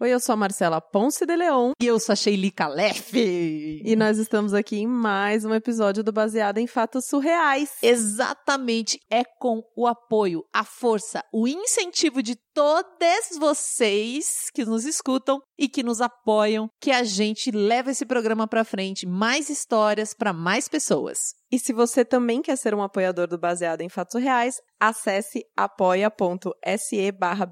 Oi, eu sou a Marcela Ponce de Leon. E eu sou a Sheili Calef. E nós estamos aqui em mais um episódio do Baseado em Fatos Surreais. Exatamente. É com o apoio, a força, o incentivo de todos vocês que nos escutam e que nos apoiam que a gente leva esse programa para frente, mais histórias para mais pessoas. E se você também quer ser um apoiador do Baseado em Fatos Reais, acesse apoia.se barra.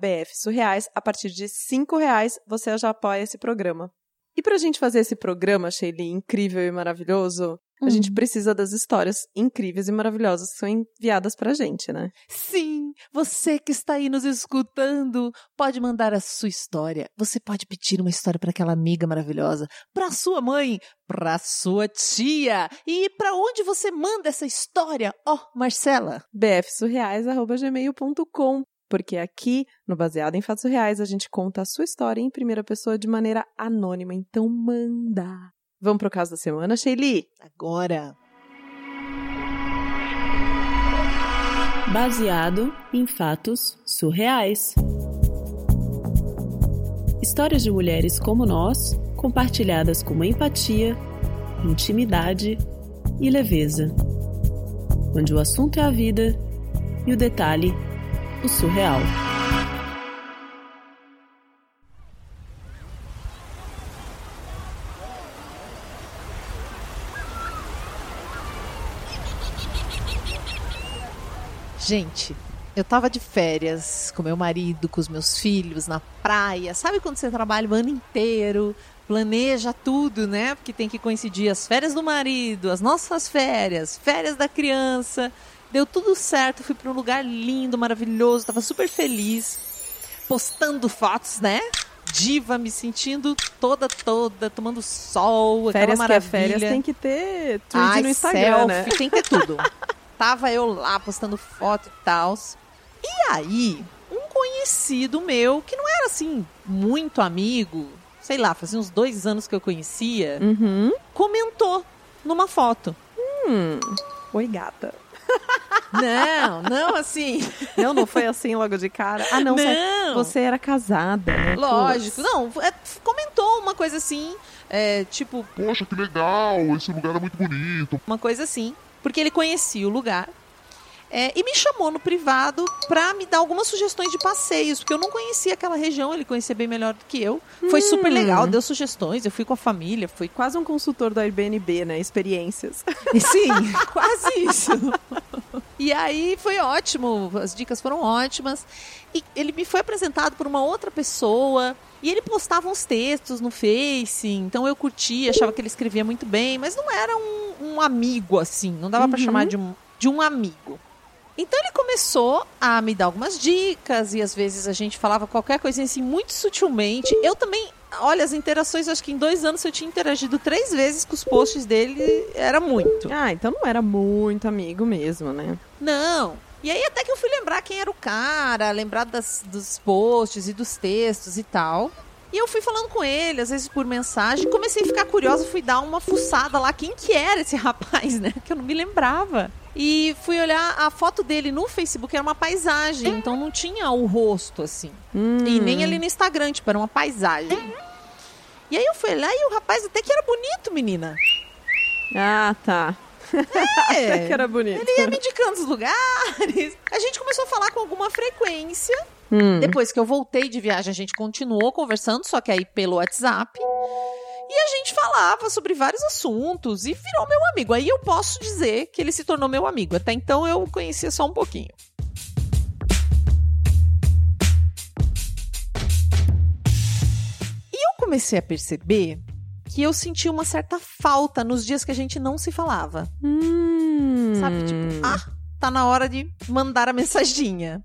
A partir de cinco reais, você já apoia esse programa. E pra gente fazer esse programa, Sheili, incrível e maravilhoso, a gente precisa das histórias incríveis e maravilhosas que são enviadas pra gente, né? Sim, você que está aí nos escutando, pode mandar a sua história. Você pode pedir uma história para aquela amiga maravilhosa, para sua mãe, para sua tia. E para onde você manda essa história? Ó, oh, Marcela. bfsurreais@gmail.com. Porque aqui, no Baseado em Fatos Reais, a gente conta a sua história em primeira pessoa de maneira anônima. Então manda! Vamos pro caso da semana, Sheili? Agora! Baseado em fatos surreais. Histórias de mulheres como nós, compartilhadas com empatia, intimidade e leveza. Onde o assunto é a vida e o detalhe, o surreal. Gente, eu tava de férias com meu marido, com os meus filhos, na praia. Sabe quando você trabalha o ano inteiro, planeja tudo, né? Porque tem que coincidir as férias do marido, as nossas férias, férias da criança. Deu tudo certo, fui para um lugar lindo, maravilhoso, tava super feliz, postando fotos, né? Diva, me sentindo toda, toda, tomando sol, férias aquela maravilha. Que é férias tem que ter tudo no Instagram, selfie, né? Tem que ter tudo. Tava eu lá postando foto e tal. E aí, um conhecido meu, que não era assim, muito amigo, sei lá, fazia uns dois anos que eu conhecia, uhum. comentou numa foto. Hum, oi gata. Não, não assim. Não, não foi assim logo de cara. Ah, não, não. Você, era casada, né? Lógico. Não, é, comentou uma coisa assim, é, tipo. Poxa, que legal, esse lugar é muito bonito. Uma coisa assim porque ele conhecia o lugar. É, e me chamou no privado para me dar algumas sugestões de passeios, porque eu não conhecia aquela região, ele conhecia bem melhor do que eu. Foi hum. super legal, deu sugestões, eu fui com a família, fui quase um consultor do Airbnb, né? Experiências. Sim, quase isso. E aí foi ótimo, as dicas foram ótimas. E ele me foi apresentado por uma outra pessoa. E ele postava uns textos no Face, então eu curtia, achava que ele escrevia muito bem, mas não era um, um amigo assim, não dava uhum. para chamar de um, de um amigo. Então ele começou a me dar algumas dicas e às vezes a gente falava qualquer coisinha assim muito sutilmente. Eu também, olha, as interações, acho que em dois anos eu tinha interagido três vezes com os posts dele, era muito. Ah, então não era muito amigo mesmo, né? Não. E aí até que eu fui lembrar quem era o cara, lembrar das, dos posts e dos textos e tal. E eu fui falando com ele, às vezes por mensagem, comecei a ficar curiosa, fui dar uma fuçada lá, quem que era esse rapaz, né? Que eu não me lembrava. E fui olhar a foto dele no Facebook, era uma paisagem, então não tinha o rosto, assim. Hum. E nem ali no Instagram, tipo, era uma paisagem. E aí eu fui lá e o rapaz até que era bonito, menina. Ah, tá. É, até que era bonito. Ele ia me indicando os lugares. A gente começou a falar com alguma frequência. Hum. Depois que eu voltei de viagem, a gente continuou conversando, só que aí pelo WhatsApp. E a gente falava sobre vários assuntos e virou meu amigo. Aí eu posso dizer que ele se tornou meu amigo. Até então eu conhecia só um pouquinho. E eu comecei a perceber que eu senti uma certa falta nos dias que a gente não se falava. Hum. Sabe? Tipo, ah, tá na hora de mandar a mensaginha.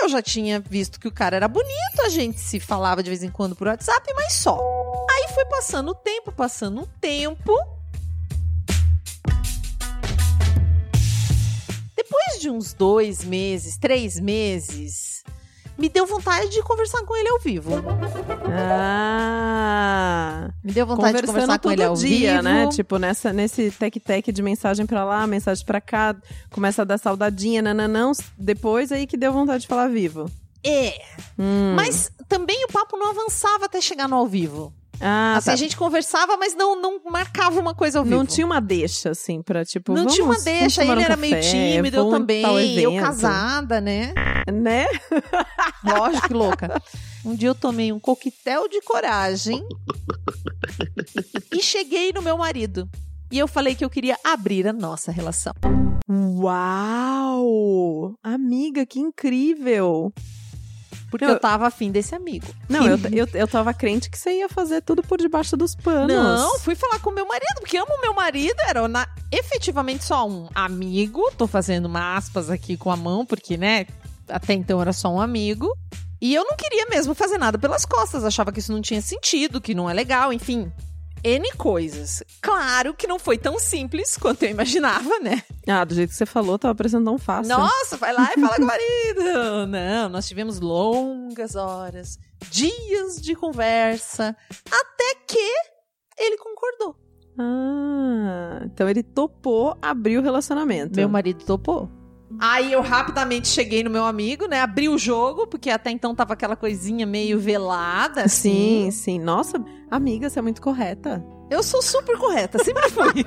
Eu já tinha visto que o cara era bonito, a gente se falava de vez em quando por WhatsApp, mas só. Aí foi passando o tempo, passando o tempo. Depois de uns dois meses, três meses, me deu vontade de conversar com ele ao vivo. Ah! Me deu vontade de conversar com ele ao dia, vivo. né? Tipo, nessa, nesse tec-tec de mensagem pra lá, mensagem pra cá, começa a dar saudadinha, nananão. Depois aí que deu vontade de falar vivo. É. Hum. Mas também o papo não avançava até chegar no ao vivo. Ah, assim, tá. a gente conversava, mas não, não marcava uma coisa ao vivo. Não tinha uma deixa, assim, pra tipo. Não vamos, tinha uma deixa, ele um era meio café, tímido, eu também, eu casada, né? Né? Lógico que louca. Um dia eu tomei um coquetel de coragem e cheguei no meu marido. E eu falei que eu queria abrir a nossa relação. Uau! Amiga, que incrível! Porque Eu- eu tava afim desse amigo. Não, eu, eu, eu tava crente que você ia fazer tudo por debaixo dos panos. Não, fui falar com meu marido, porque amo meu marido, era na- efetivamente só um amigo. Tô fazendo uma aspas aqui com a mão, porque, né, até então era só um amigo. E eu não queria mesmo fazer nada pelas costas, achava que isso não tinha sentido, que não é legal, enfim. N coisas. Claro que não foi tão simples quanto eu imaginava, né? Ah, do jeito que você falou, tava parecendo tão fácil. Nossa, vai lá e fala com o marido. Não, nós tivemos longas horas, dias de conversa, até que ele concordou. Ah, então ele topou abrir o relacionamento. Meu marido topou. Aí eu rapidamente cheguei no meu amigo, né? Abri o jogo, porque até então tava aquela coisinha meio velada, Sim, assim. sim. Nossa, amiga, você é muito correta. Eu sou super correta, sempre fui.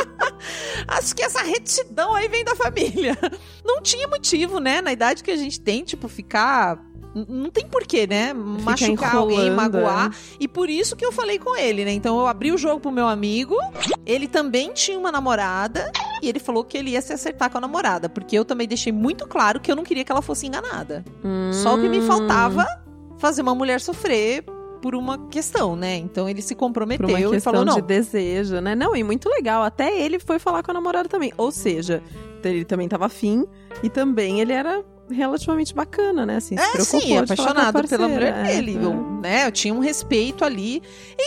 Acho que essa retidão aí vem da família. Não tinha motivo, né? Na idade que a gente tem, tipo, ficar. Não tem porquê, né? Machucar alguém, magoar. E por isso que eu falei com ele, né? Então eu abri o jogo pro meu amigo. Ele também tinha uma namorada. E ele falou que ele ia se acertar com a namorada. Porque eu também deixei muito claro que eu não queria que ela fosse enganada. Só o que me Hum, faltava fazer uma mulher sofrer por uma questão, né? Então ele se Por comprometeu uma e falou: não. de desejo, né? Não, e muito legal. Até ele foi falar com a namorada também. Ou seja, ele também tava afim e também ele era relativamente bacana, né? Assim, É, sim, com apaixonado pela parceira. mulher É, dele. é. Eu, né, eu tinha um respeito ali.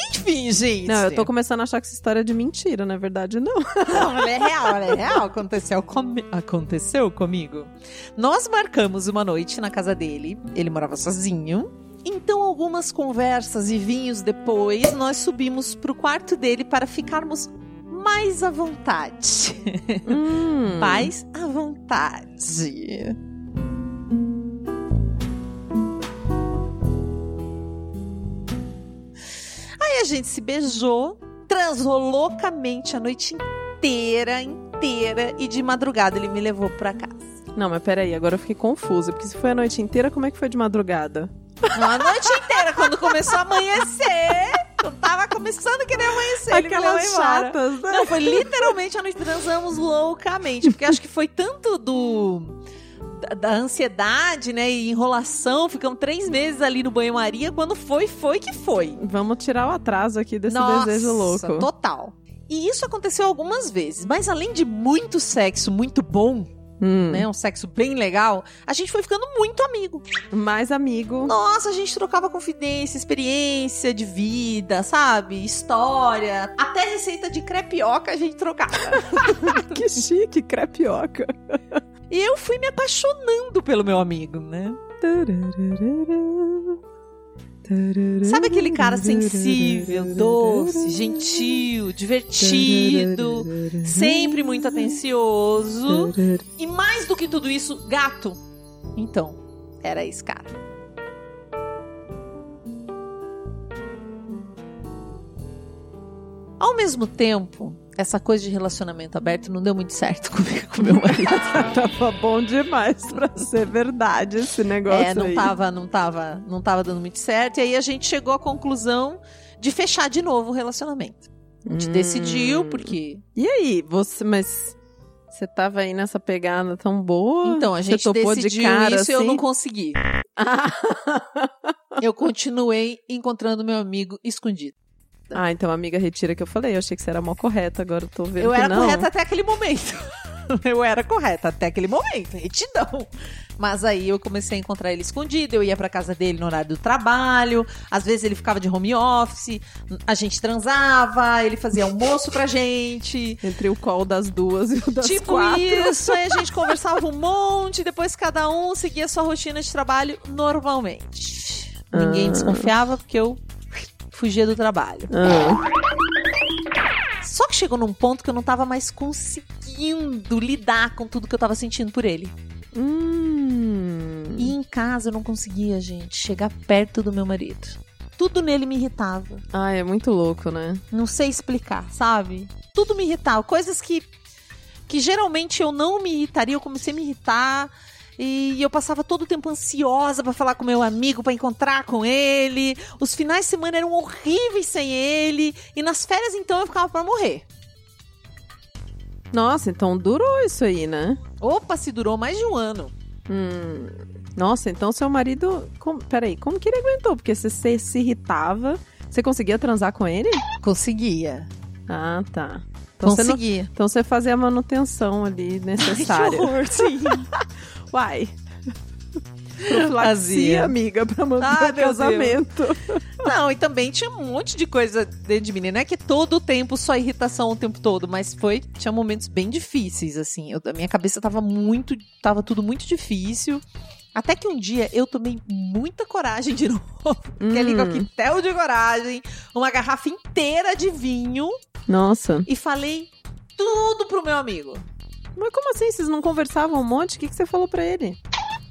Enfim, gente. Não, eu tô começando a achar que essa história é de mentira, na verdade, não. Não, ela é real, ela é real. Aconteceu, comi... Aconteceu comigo. Nós marcamos uma noite na casa dele. Ele morava sozinho. Então, algumas conversas e vinhos depois, nós subimos pro quarto dele para ficarmos mais à vontade. Hum. Mais à vontade. A gente se beijou, transou loucamente a noite inteira, inteira, e de madrugada ele me levou pra casa. Não, mas peraí, agora eu fiquei confusa. Porque se foi a noite inteira, como é que foi de madrugada? Não, a noite inteira, quando começou a amanhecer, eu tava começando a querer amanhecer, Aquelas chatas, né? Não, foi literalmente a noite transamos loucamente, porque acho que foi tanto do da, da ansiedade, né, e enrolação, ficamos três meses ali no banho-maria, quando foi, foi que foi. Vamos tirar o atraso aqui desse Nossa, desejo louco. total. E isso aconteceu algumas vezes, mas além de muito sexo muito bom, Hum. né, um sexo bem legal, a gente foi ficando muito amigo. Mais amigo. Nossa, a gente trocava confidência, experiência de vida, sabe? História. Até receita de crepioca a gente trocava. que chique, crepioca. E eu fui me apaixonando pelo meu amigo, né? Sabe aquele cara sensível, doce, gentil, divertido, sempre muito atencioso e mais do que tudo isso, gato? Então, era esse cara. Ao mesmo tempo, essa coisa de relacionamento aberto não deu muito certo comigo, com meu marido. Tava bom demais pra ser verdade esse negócio É, não aí. tava, não tava, não tava dando muito certo. E aí a gente chegou à conclusão de fechar de novo o relacionamento. A gente Hum. decidiu, porque. E aí, você, mas você tava aí nessa pegada tão boa? Então, a gente topou decidiu de cara, isso e eu assim? não consegui. Eu continuei encontrando meu amigo escondido. Ah, então amiga, retira que eu falei. Eu achei que você era mó correta, agora eu tô vendo Eu era não. correta até aquele momento. Eu era correta até aquele momento, retidão. Mas aí eu comecei a encontrar ele escondido, eu ia pra casa dele no horário do trabalho, às vezes ele ficava de home office, a gente transava, ele fazia almoço pra gente. Entre o call das duas e o das tipo quatro. isso, aí a gente conversava um monte, depois cada um seguia sua rotina de trabalho normalmente. Ninguém Ah. desconfiava porque eu fugia do trabalho. Ah. Só que chegou num ponto que eu não tava mais conseguindo lidar com tudo que eu tava sentindo por ele. Hum. E em casa, eu não conseguia, gente, chegar perto do meu marido. Tudo nele me irritava. Ai, é muito louco, né? Não sei explicar, sabe? Tudo me irritava. Coisas que, que geralmente eu não me irritaria, eu comecei a me irritar. E eu passava todo o tempo ansiosa pra falar com meu amigo, pra encontrar com ele. Os finais de semana eram horríveis sem ele. E nas férias, então, eu ficava pra morrer. Nossa, então durou isso aí, né? Opa, se durou mais de um ano. Hum. Nossa, então seu marido. Com... Peraí, como que ele aguentou? Porque você se, se irritava. Você conseguia transar com ele? Conseguia. Ah, tá. Então você, não... Conseguia. então você fazia a manutenção ali necessária. Que horror, sim. Uai. Profilaxia, amiga, pra manter Ai, o casamento. Não, e também tinha um monte de coisa dentro de mim. Não é que todo o tempo só irritação o tempo todo, mas foi. Tinha momentos bem difíceis, assim. Eu, a minha cabeça tava muito. Tava tudo muito difícil. Até que um dia eu tomei muita coragem de novo. Hum. coquetel de coragem, uma garrafa inteira de vinho Nossa. e falei tudo pro meu amigo. Mas como assim? Vocês não conversavam um monte? O que, que você falou pra ele?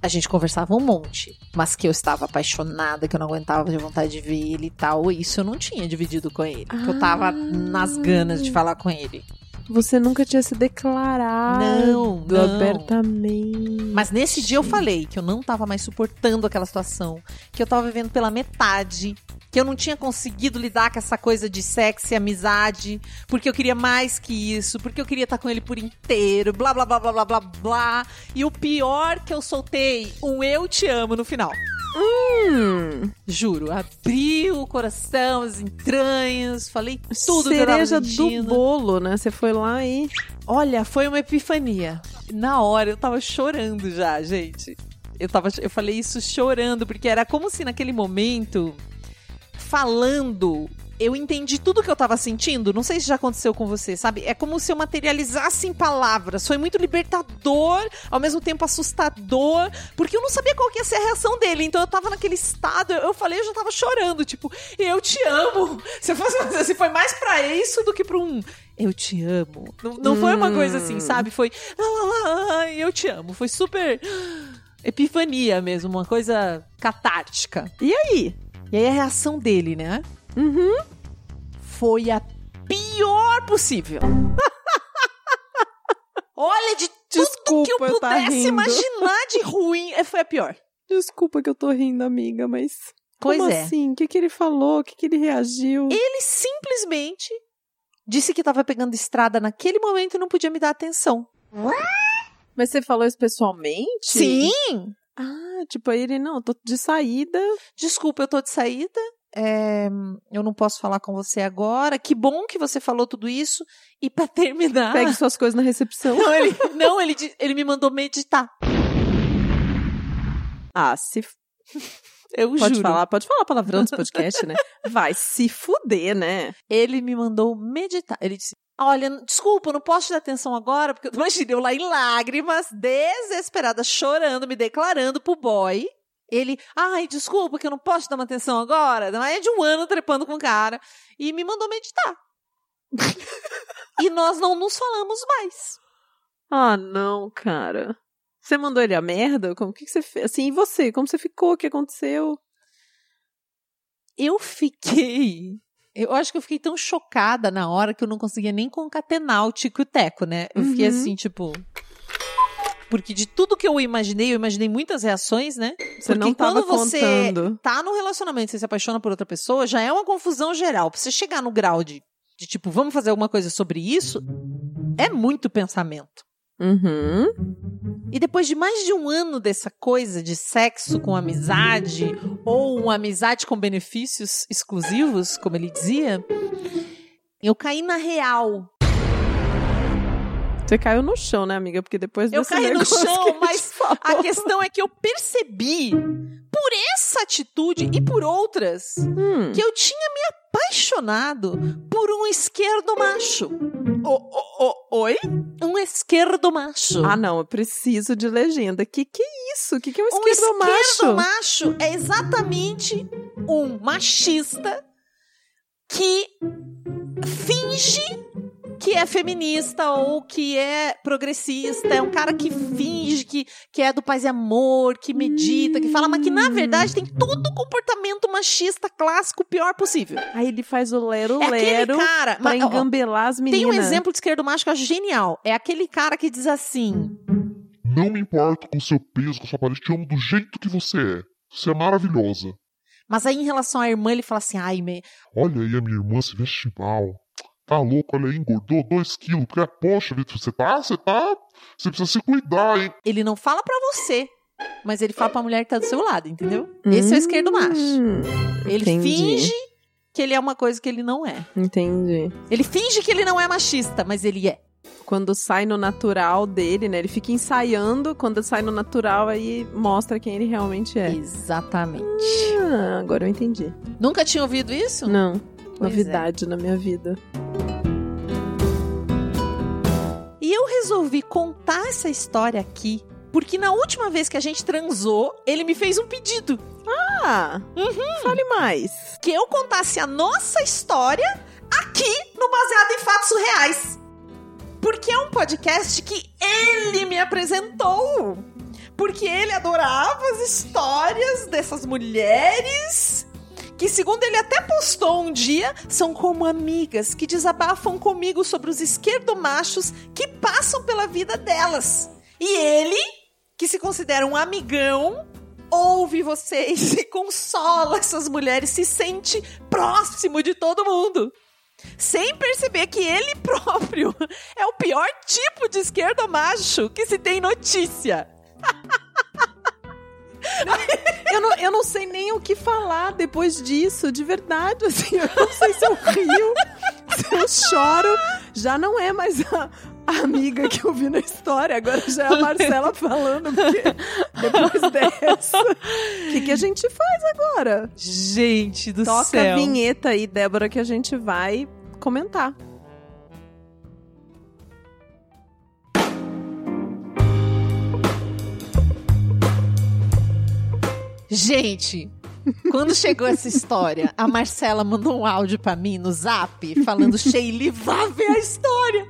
A gente conversava um monte, mas que eu estava apaixonada, que eu não aguentava de vontade de ver ele e tal. Isso eu não tinha dividido com ele. Que eu tava Ah. nas ganas de falar com ele. Você nunca tinha se declarado Não, não. abertamente. Mas nesse dia eu falei que eu não tava mais suportando aquela situação, que eu tava vivendo pela metade, que eu não tinha conseguido lidar com essa coisa de sexo e amizade, porque eu queria mais que isso, porque eu queria estar com ele por inteiro, blá blá blá blá blá blá blá. E o pior que eu soltei, um eu te amo no final. Hum, Juro, abri o coração, as entranhas, falei tudo cereja do bolo, né? Você foi lá e... Olha, foi uma epifania. Na hora eu tava chorando já, gente. Eu, tava, eu falei isso chorando, porque era como se naquele momento, falando, eu entendi tudo que eu tava sentindo. Não sei se já aconteceu com você, sabe? É como se eu materializasse em palavras. Foi muito libertador, ao mesmo tempo assustador, porque eu não sabia qual que ia ser a reação dele. Então eu tava naquele estado, eu falei, eu já tava chorando, tipo, eu te amo. Se, fosse, se foi mais pra isso do que pra um eu te amo. Não, não foi uma coisa assim, sabe? Foi "Ah, ah, ah, eu te amo. Foi super epifania mesmo, uma coisa catártica. E aí? E aí a reação dele, né? Uhum. Foi a pior possível. Olha, de tudo Desculpa, que eu eu tá pudesse rindo. imaginar de ruim, eh, foi a pior. Desculpa que eu tô rindo, amiga, mas... Pois Como é. assim? O que, que ele falou? O que, que ele reagiu? Ele simplesmente disse que tava pegando estrada naquele momento e não podia me dar atenção. Mas você falou isso pessoalmente? Sim! Tipo, aí ele, não, eu tô de saída. Desculpa, eu tô de saída. é, eu não posso falar com você agora. Que bom que você falou tudo isso. E pra terminar. Pegue suas coisas na recepção. Não, ele, não ele, ele me mandou meditar. Ah, se... Eu Pode juro. falar, pode falar palavrão nesse podcast, né? Vai se fuder, né? Ele me mandou meditar. Ele disse: Olha, desculpa, eu não posso te dar atenção agora, porque imagina eu lá em lágrimas, desesperada, chorando, me declarando pro boy. Ele, ai, desculpa que eu não posso te dar uma atenção agora. É de um ano trepando com o cara. E me mandou meditar. e nós não nos falamos mais. Ah, não, cara. Você mandou ele a merda? Como que, que você fez? Assim, e você? Como você ficou? O que aconteceu? Eu fiquei. Eu acho que eu fiquei tão chocada na hora que eu não conseguia nem concatenar o tico e o teco, né? Eu fiquei Uhum. assim, tipo. Porque de tudo que eu imaginei, eu imaginei muitas reações, né? Você Porque não tava quando você contando. tá num relacionamento, você se apaixona por outra pessoa, já é uma confusão geral. Pra você chegar no grau de, de tipo, vamos fazer alguma coisa sobre isso, é muito pensamento. Uhum. E depois de mais de um ano dessa coisa de sexo com amizade, ou uma amizade com benefícios exclusivos, como ele dizia, eu caí na real. Você caiu no chão, né, amiga? Porque depois Eu caí no que chão, gente mas falou- A questão é que eu percebi, por essa atitude e por outras, Hum. que eu tinha me apaixonado por um esquerdo macho. O- o- o- oi? Um esquerdo macho. Ah, não, eu preciso de legenda. Que que é isso? Que que é um um esquerdo macho? esquerdo macho é exatamente um machista que finge que é feminista ou que é progressista, é um cara que finge que, que é do paz e amor, que medita, que fala, mas que na verdade tem todo o comportamento machista clássico pior possível. Aí ele faz o É aquele lero-lero cara. pra mas, engambelar as meninas. tem um exemplo de esquerdo macho que eu acho genial. É aquele cara que diz assim: Não me importo com seu peso, com sua aparência, te amo do jeito que você é. Você é maravilhosa. Mas aí, em relação à irmã, ele fala assim: ai, me... Olha aí a minha irmã se veste mal. Tá louco, olha aí, engordou 2 quilos. Porque, poxa, Vitor, você tá, você tá. Você precisa se cuidar, hein? ele não fala pra você, mas ele fala pra mulher que tá do seu lado, entendeu? Esse é o esquerdo macho. Hum, Ele entendi. finge que ele é uma coisa que ele não é. Entendi. Ele finge que ele não é machista, mas ele é. Quando sai no natural dele, né? Ele fica ensaiando, quando sai no natural, aí mostra quem ele realmente é. Exatamente. Ah, agora eu entendi. Nunca tinha ouvido isso? Não, Pois novidade na minha vida. E eu resolvi contar essa história aqui, porque na última vez que a gente transou, ele me fez um pedido. Ah, Uhum. fale mais. Que eu contasse a nossa história aqui no Baseado em Fatos Reais. Porque é um podcast que ele me apresentou. Porque ele adorava as histórias dessas mulheres que, segundo ele até postou um dia, são como amigas que desabafam comigo sobre os esquerdomachos que passam pela vida delas. E ele, que se considera um amigão, ouve vocês e consola essas mulheres, se sente próximo de todo mundo. Sem perceber que ele próprio é o pior tipo de esquerdo macho que se tem notícia. Eu não, eu não sei nem o que falar depois disso, de verdade. Assim, eu não sei se eu rio, se eu choro. Já não é mais a, a amiga que eu vi na história, agora já é a Marcela falando, porque depois dessa. O que, que a gente faz agora? Gente do Toca céu. a vinheta aí, Débora, que a gente vai comentar. Gente, quando chegou essa história, a Marcela mandou um áudio pra mim no zap falando: Sheili, vá ver a história.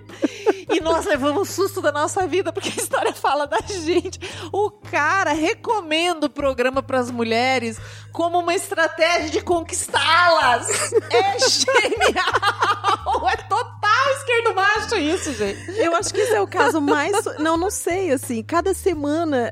E nós levamos susto da nossa vida, porque a história fala da gente. O cara recomenda o programa pras mulheres como uma estratégia de conquistá-las. É genial! É total esquerdo macho isso, gente. Eu acho que esse é o caso mais. Não, não sei, assim, cada semana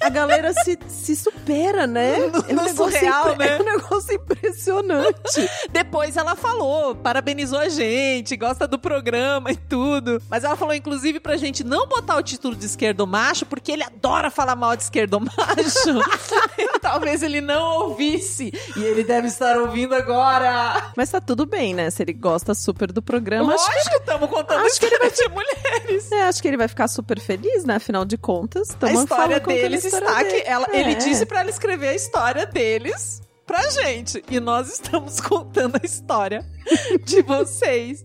a- galera se, se supera, né? No- é um negócio surreal, impre- né? É um negócio impressionante. Depois ela falou, parabenizou a gente, gosta do programa e tudo. Mas ela falou, inclusive, pra gente não botar o título de esquerdo macho, porque ele adora falar mal de esquerdo macho. E Talvez ele não ouvisse. E ele deve estar ouvindo agora. Mas tá tudo bem, né? Se ele gosta super do programa, acho, Lógico, estamos contando acho que ele história de mulheres. é, acho que ele vai ficar super feliz, né? Afinal de contas, história falando, contando deles a história está dele. que ela, É. ele disse pra ela escrever a história deles pra gente. E nós estamos contando a história de vocês.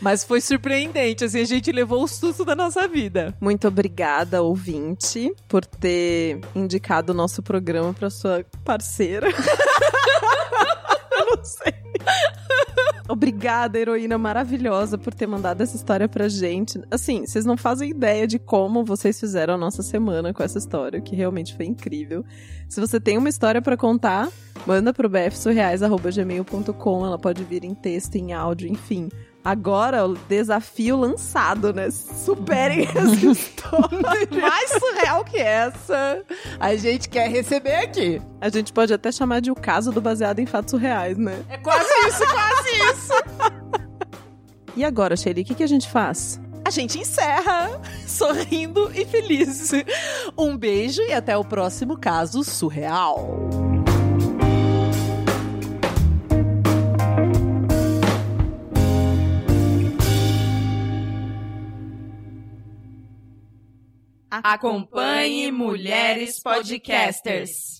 Mas foi surpreendente, assim, a gente levou o susto da nossa vida. Muito obrigada, ouvinte, por ter indicado o nosso programa pra sua parceira. Eu não sei. Obrigada, heroína maravilhosa, por ter mandado essa história pra gente. Assim, vocês não fazem ideia de como vocês fizeram a nossa semana com essa história, que realmente foi incrível. Se você tem uma história pra contar, manda pro bfsurreais.gmail.com. Ela pode vir em texto, em áudio, enfim. Agora, o desafio lançado, né? Superem essa história. Mais surreal que essa, a gente quer receber aqui. A gente pode até chamar de o caso do baseado em fatos reais, né? É quase isso, quase isso. E agora, Shelly, o que, que a gente faz? A gente encerra sorrindo e feliz. Um beijo e até o próximo caso surreal. Acompanhe Mulheres Podcasters.